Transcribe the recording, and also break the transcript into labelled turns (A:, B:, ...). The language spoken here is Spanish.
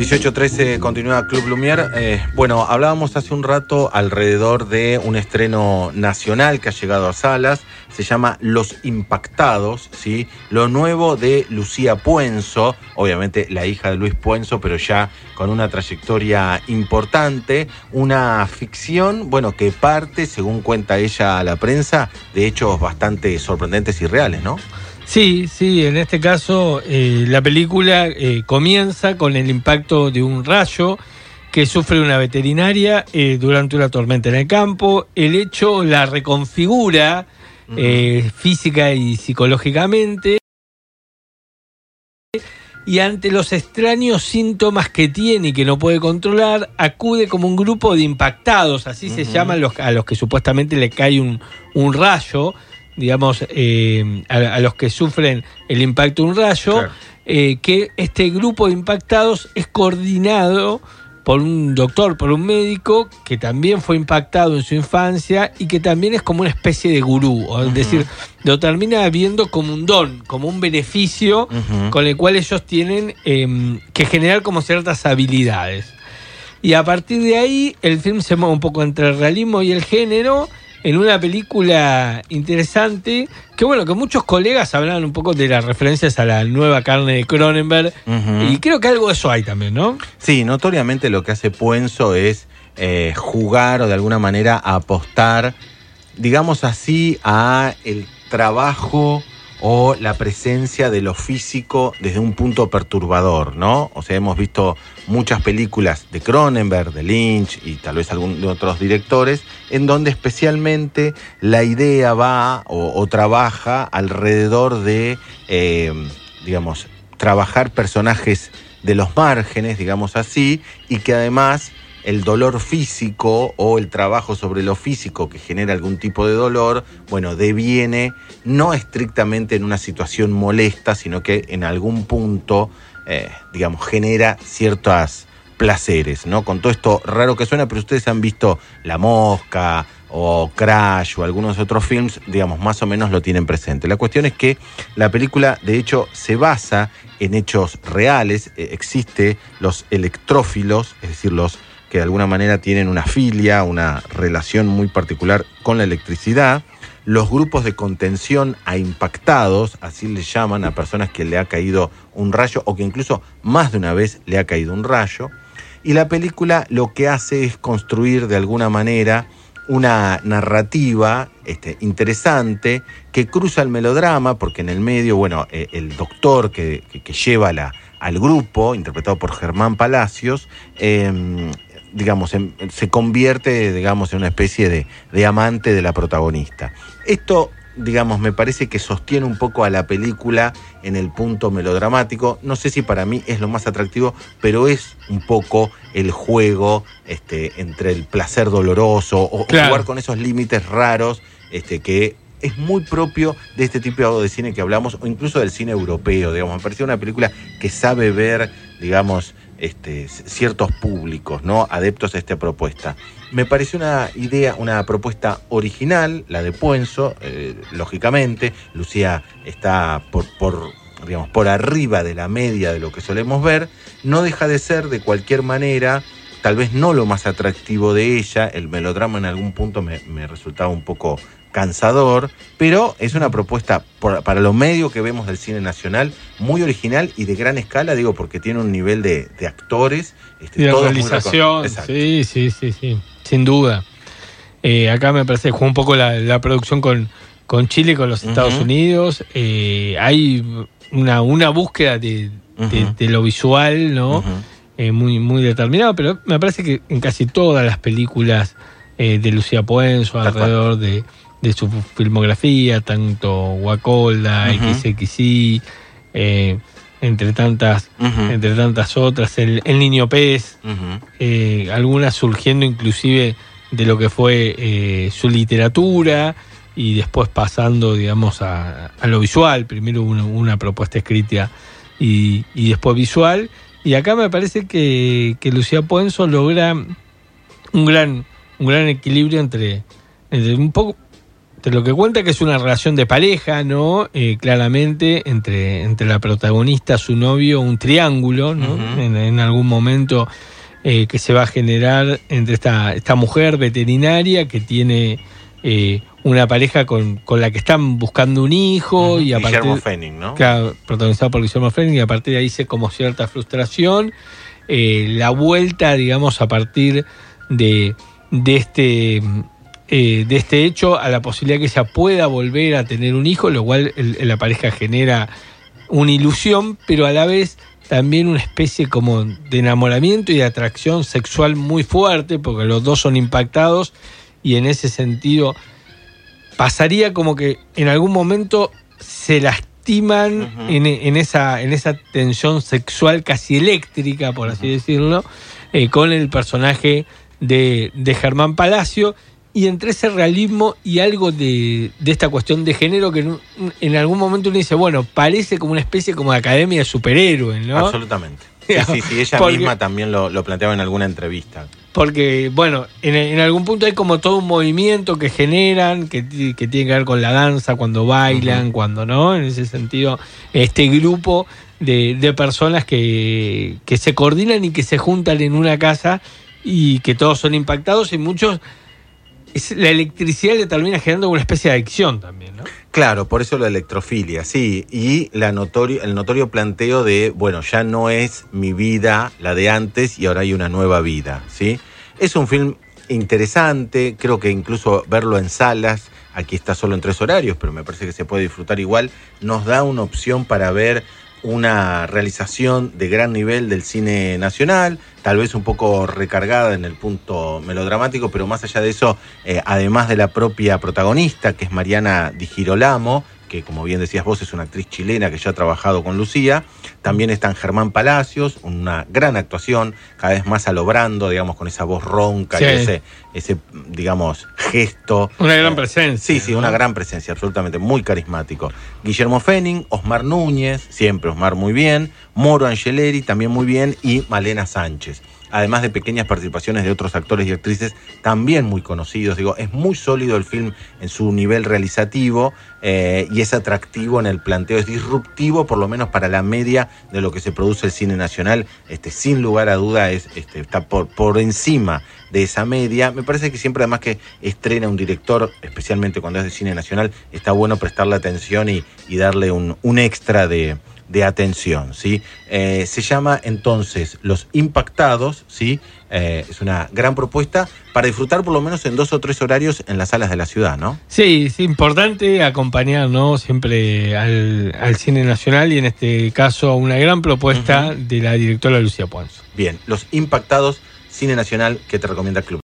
A: 18.13 continúa Club Lumière. Eh, bueno, hablábamos hace un rato alrededor de un estreno nacional que ha llegado a salas. Se llama Los Impactados, ¿sí? Lo nuevo de Lucía Puenzo, obviamente la hija de Luis Puenzo, pero ya con una trayectoria importante. Una ficción, bueno, que parte, según cuenta ella a la prensa, de hechos bastante sorprendentes y reales, ¿no?
B: Sí, sí, en este caso eh, la película eh, comienza con el impacto de un rayo que sufre una veterinaria eh, durante una tormenta en el campo. El hecho la reconfigura física y psicológicamente. Y ante los extraños síntomas que tiene y que no puede controlar, acude como un grupo de impactados, así se llaman los, a los que supuestamente le cae un, un rayo digamos, eh, a, los que sufren el impacto de un rayo, eh, que este grupo de impactados es coordinado por un doctor, por un médico que también fue impactado en su infancia y que también es como una especie de gurú, es decir, lo termina viendo como un don, como un beneficio con el cual ellos tienen em, que generar como ciertas habilidades. Y a partir de ahí el film se mueve un poco entre el realismo y el género en una película interesante, que bueno, que muchos colegas hablan un poco de las referencias a la nueva carne de Cronenberg, y creo que algo de eso hay también, ¿no?
A: Sí, notoriamente lo que hace Puenzo es eh, jugar o de alguna manera apostar, digamos así, a el trabajo o la presencia de lo físico desde un punto perturbador, ¿no? O sea, hemos visto muchas películas de Cronenberg, de Lynch y tal vez algún de otros directores, en donde especialmente la idea va o, trabaja alrededor de, eh, digamos, trabajar personajes de los márgenes, digamos así, y que además el dolor físico o el trabajo sobre lo físico que genera algún tipo de dolor, bueno, deviene no estrictamente en una situación molesta, sino que en algún punto, eh, digamos, genera ciertos placeres, ¿no? Con todo esto raro que suena, pero ustedes han visto La Mosca o Crash o algunos otros films, digamos, más o menos lo tienen presente. La cuestión es que la película, de hecho, se basa en hechos reales, eh, existe los electrófilos, es decir, los que de alguna manera tienen una filia, una relación muy particular con la electricidad. Los grupos de contención a impactados, así le llaman a personas que le ha caído un rayo o que incluso más de una vez le ha caído un rayo. Y la película lo que hace es construir de alguna manera una narrativa este, interesante que cruza el melodrama, porque en el medio, bueno, eh, el doctor que, lleva la, al grupo, interpretado por Germán Palacios, em, digamos, se convierte, digamos, en una especie de, de amante de la protagonista. Esto digamos, me parece que sostiene un poco a la película en el punto melodramático. No sé si para mí es lo más atractivo, pero es un poco el juego este, entre el placer doloroso o jugar con esos límites raros este, que es muy propio de este tipo de cine que hablamos, o incluso del cine europeo, digamos. Me pareció una película que sabe ver, digamos, este, ciertos públicos, ¿no? Adeptos a esta propuesta. Me pareció una idea, una propuesta original, la de Puenzo, eh, lógicamente. Lucía está por, por, digamos, por arriba de la media de lo que solemos ver. No deja de ser, de cualquier manera, tal vez no lo más atractivo de ella. El melodrama en algún punto me, me resultaba un poco cansador, pero es una propuesta para lo medio que vemos del cine nacional muy original y de gran escala, digo, porque tiene un nivel de, actores.
B: Este, de realización, sí, sí, sí, sí, sin duda. Eh, acá me parece que juega un poco la, producción con, con Chile, con los Estados Unidos. Eh, hay una, una búsqueda de, lo visual, ¿no? Eh, muy, muy determinado, pero me parece que en casi todas las películas de Lucía Puenzo, alrededor de de su filmografía, tanto Guacolda, XXI, eh, entre tantas, entre tantas otras, el, Niño Pez, eh, algunas surgiendo inclusive de lo que fue eh, su literatura y después pasando, digamos, a, lo visual, primero una, propuesta escrita y, después visual. Y acá me parece que, que Lucía Puenzo logra un gran, un gran equilibrio entre, entre un poco Entre lo que cuenta que es una relación de pareja, ¿no? Eh, claramente, entre, entre la protagonista, su novio, un triángulo, ¿no? En algún momento eh, que se va a generar entre esta, esta mujer veterinaria que tiene eh, una pareja con, con la que están buscando un hijo y a
A: Guillermo
B: partir
A: Fenning, ¿no?
B: Claro, protagonizado por Guillermo Frenning y a partir de ahí se como cierta frustración. Eh, la vuelta, digamos, a partir de, de este eh, de este hecho a la posibilidad que ella pueda volver a tener un hijo, lo cual el- la pareja genera una ilusión, pero a la vez también una especie como de enamoramiento y de atracción sexual muy fuerte, porque los dos son impactados y en ese sentido pasaría como que en algún momento se lastiman en, en esa, en esa tensión sexual casi eléctrica, por así decirlo, eh, con el personaje de, de Germán Palacio. Y entre ese realismo y algo de, de esta cuestión de género que en, algún momento uno dice, bueno, parece como una especie como de academia de superhéroes, ¿no?
A: Absolutamente. Sí, sí, sí, ella
B: Porque-
A: misma también lo, lo planteaba en alguna entrevista.
B: Porque, bueno, en, en algún punto hay como todo un movimiento que generan, que, que tiene que ver con la danza, cuando bailan, cuando no. En ese sentido, este grupo de, de personas que, que se coordinan y que se juntan en una casa y que todos son impactados y muchos... es- la electricidad le termina generando una especie de adicción también, ¿no?
A: Claro, por eso la electrofilia, sí. Y el notorio planteo de, bueno, ya no es mi vida la de antes y ahora hay una nueva vida, ¿sí? Es un film interesante, creo que incluso verlo en salas, aquí está solo en tres horarios, pero me parece que se puede disfrutar igual, nos da una opción para ver una realización de gran nivel del cine nacional, tal vez un poco recargada en el punto melodramático, pero más allá de eso, eh, además de la propia protagonista, que es Mariana Di Girolamo, que como bien decías vos es una actriz chilena que ya ha trabajado con Lucía, también están Germán Palacios, una gran actuación, cada vez más alobrando, digamos, con esa voz ronca
B: Sí.
A: y ese, ese, digamos, gesto.
B: Una gran presencia.
A: Sí, sí, una gran presencia, absolutamente, muy carismático. Guillermo Fenning, Osmar Núñez, siempre Osmar muy bien, Moro Angeleri también muy bien y Malena Sánchez. Además de pequeñas participaciones de otros actores y actrices también muy conocidos. Digo, es muy sólido el film en su nivel realizativo eh, y es atractivo en el planteo, es disruptivo por lo menos para la media de lo que se produce el cine nacional. Este, sin lugar a duda es, este, está por, por encima de esa media. Me parece que siempre además que estrena un director, especialmente cuando es de cine nacional, está bueno prestarle atención y, y darle un, un extra de, de atención, ¿sí? Eh, se llama entonces Los Impactados, ¿sí? Eh, es una gran propuesta para disfrutar por lo menos en dos o tres horarios en las salas de la ciudad, ¿no?
B: Sí, es importante acompañar ¿no? siempre al, al cine nacional y en este caso una gran propuesta de la directora Lucía Ponzo.
A: Bien, Los Impactados, Cine Nacional, que te recomienda el Club.